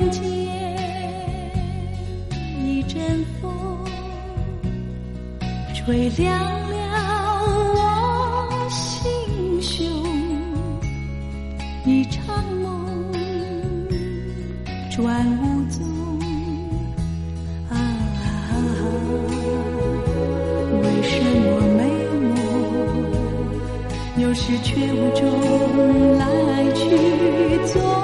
忽然间一阵风，吹亮了我心胸，一场梦转无踪啊，为什么美梦？有时却无中来去，总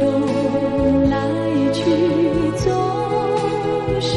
中来去，总是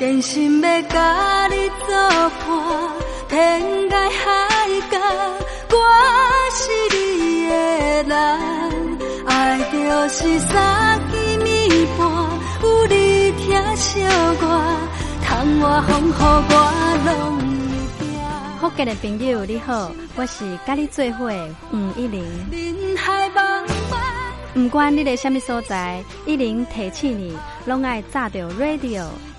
真心要甲你作伴，天涯海角，我是你的人。爱就是三更暝半，有你疼惜我，窗外风雨我拢会惊。福建的朋友你好，我是甲你做伙的黄一玲。人海茫茫。不管你在什么所在，一零提起你，拢爱炸着 radio，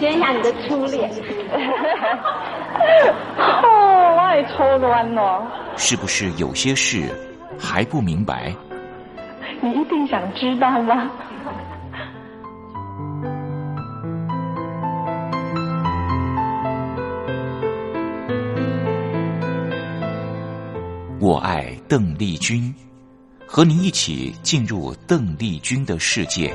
随便学一下你的初恋。哦，我也初恋了。是不是有些事还不明白？你一定想知道吗？我爱邓丽君，和您一起进入邓丽君的世界。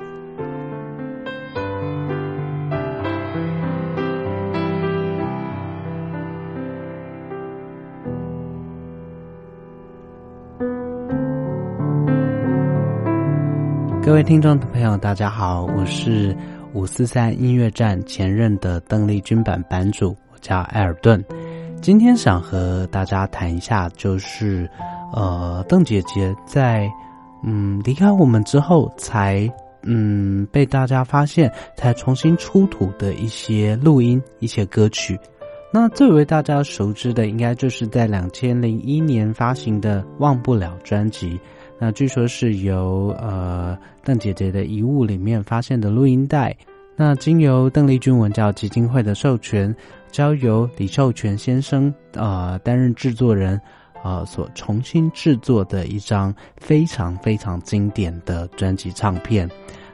各位听众的朋友，大家好，我是五四三音乐站前任的邓丽君版版主，我叫艾尔顿。今天想和大家谈一下，就是呃，邓姐姐在嗯离开我们之后，才嗯被大家发现才重新出土的一些录音、一些歌曲。那最为大家熟知的，应该就是在两千零一年发行的《忘不了》专辑。那据说是由呃邓姐姐的遗物里面发现的录音带。那经由邓丽君文教基金会的授权，交由李寿全先生啊担任制作人啊所重新制作的一张非常非常经典的专辑唱片。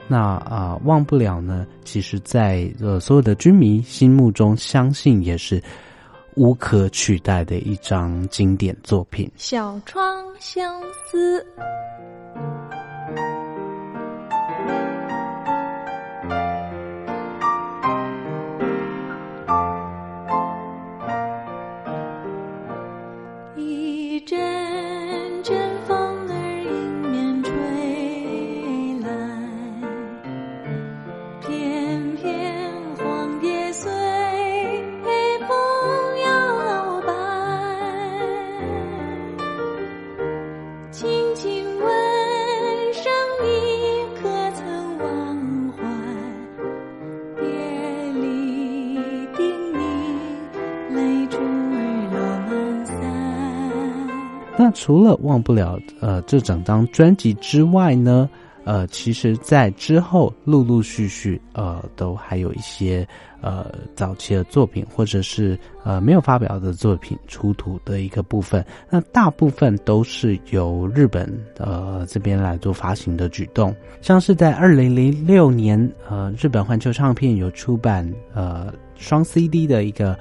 那啊忘不了呢，其实在呃所有的军迷心目中，相信也是无可取代的一张经典作品。小窗相思。除了忘不了呃这整张专辑之外呢，呃，其实在之后陆陆续续呃都还有一些呃早期的作品或者是呃没有发表的作品出土的一个部分，那大部分都是由日本呃这边来做发行的举动，像是在二零零六年呃日本环球唱片有出版呃双 CD 的一个。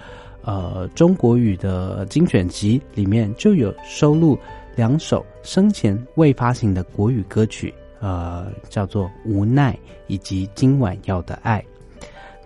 呃，中国语的精选集里面就有收录两首生前未发行的国语歌曲，呃，叫做《无奈》以及《今晚要的爱》。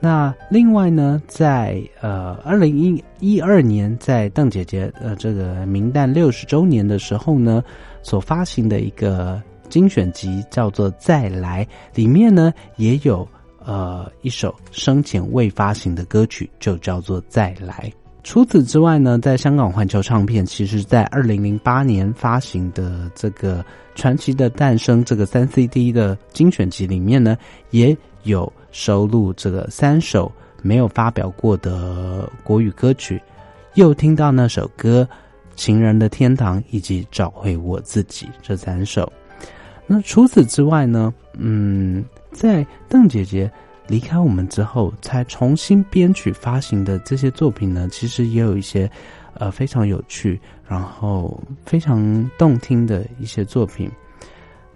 那另外呢，在呃二零一一二年，在邓姐姐呃这个明旦六十周年的时候呢，所发行的一个精选集叫做《再来》，里面呢也有。呃，一首生前未发行的歌曲就叫做《再来》。除此之外呢，在香港环球唱片，其实在二零零八年发行的这个《传奇的诞生》这个三 CD 的精选集里面呢，也有收录这个三首没有发表过的国语歌曲。又听到那首歌《情人的天堂》以及《找回我自己》这三首。那除此之外呢，嗯。在邓姐姐离开我们之后，才重新编曲发行的这些作品呢，其实也有一些呃非常有趣，然后非常动听的一些作品。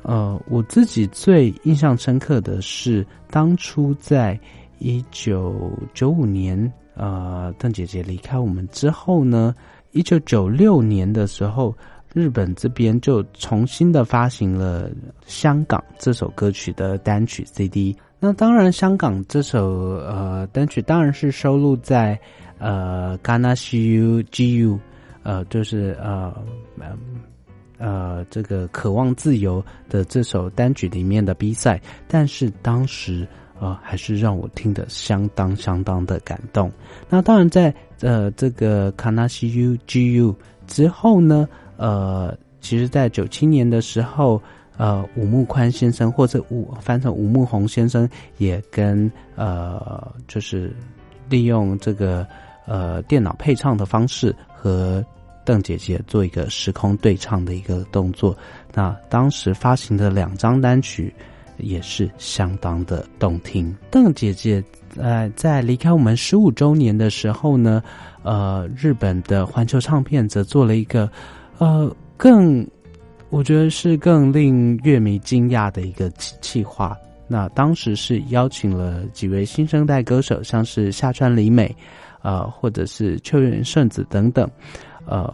呃，我自己最印象深刻的是，当初在一九九五年，呃，邓姐姐离开我们之后呢，一九九六年的时候。日本这边就重新的发行了《香港》这首歌曲的单曲 CD。那当然，《香港》这首呃单曲当然是收录在呃《Gana See You G U》呃，就是呃呃这个渴望自由的这首单曲里面的 B 赛。但是当时呃还是让我听得相当相当的感动。那当然，在呃这个《Gana See You G U》之后呢？呃，其实，在九七年的时候，呃，吴木宽先生或者吴翻成吴木宏先生，也跟呃，就是利用这个呃电脑配唱的方式，和邓姐姐做一个时空对唱的一个动作。那当时发行的两张单曲也是相当的动听。邓姐姐呃在离开我们十五周年的时候呢，呃，日本的环球唱片则做了一个。呃，更我觉得是更令乐迷惊讶的一个企划。那当时是邀请了几位新生代歌手，像是下川里美，呃，或者是秋元圣子等等，呃，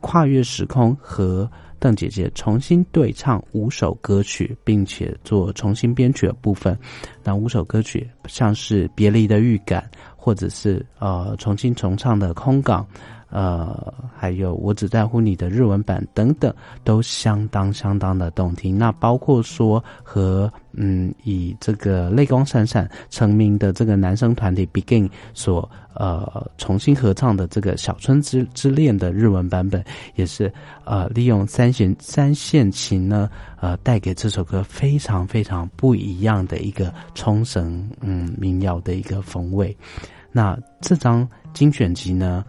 跨越时空和邓姐姐重新对唱五首歌曲，并且做重新编曲的部分。那五首歌曲像是《别离的预感》，或者是呃重新重唱的《空港》。呃，还有我只在乎你的日文版等等，都相当相当的动听。那包括说和嗯以这个泪光闪闪成名的这个男生团体 Begin 所呃重新合唱的这个小春之之恋的日文版本，也是呃利用三弦三线琴呢呃带给这首歌非常非常不一样的一个冲绳嗯民谣的一个风味。那这张精选集呢？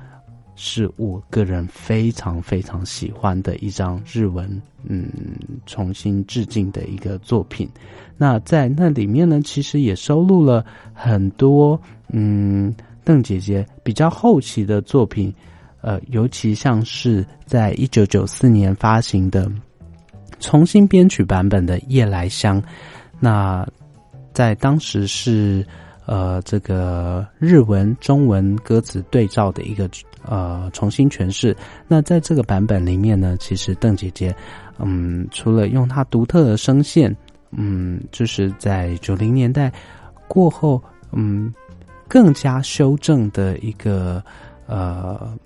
是我个人非常非常喜欢的一张日文，嗯，重新致敬的一个作品。那在那里面呢，其实也收录了很多，嗯，邓姐姐比较后期的作品，呃，尤其像是在一九九四年发行的重新编曲版本的《夜来香》，那在当时是呃这个日文中文歌词对照的一个。呃，重新诠释。那在这个版本里面呢，其实邓姐姐，嗯，除了用她独特的声线，嗯，就是在九零年代过后，嗯，更加修正的一个呃，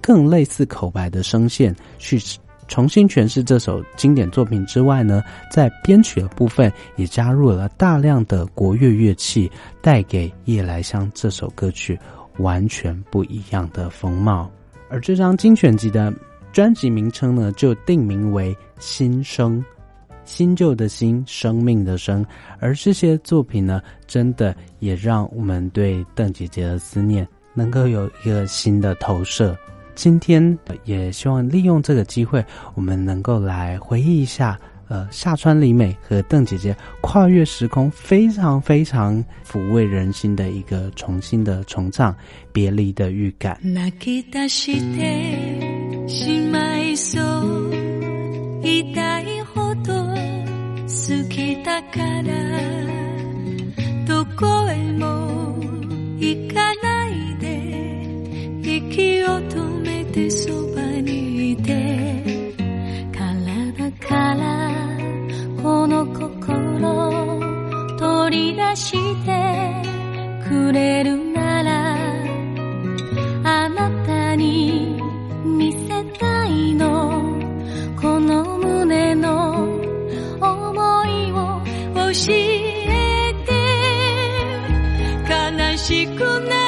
更类似口白的声线去重新诠释这首经典作品之外呢，在编曲的部分也加入了大量的国乐乐器，带给《夜来香》这首歌曲。完全不一样的风貌，而这张精选集的专辑名称呢，就定名为《新生》，新旧的新，生命的生。而这些作品呢，真的也让我们对邓姐姐的思念能够有一个新的投射。今天也希望利用这个机会，我们能够来回忆一下。呃，夏川里美和邓姐姐跨越时空，非常非常抚慰人心的一个重新的重唱《别离的预感》。してくれるならあなたに見せたいの。この胸の思いを教えて。悲しくない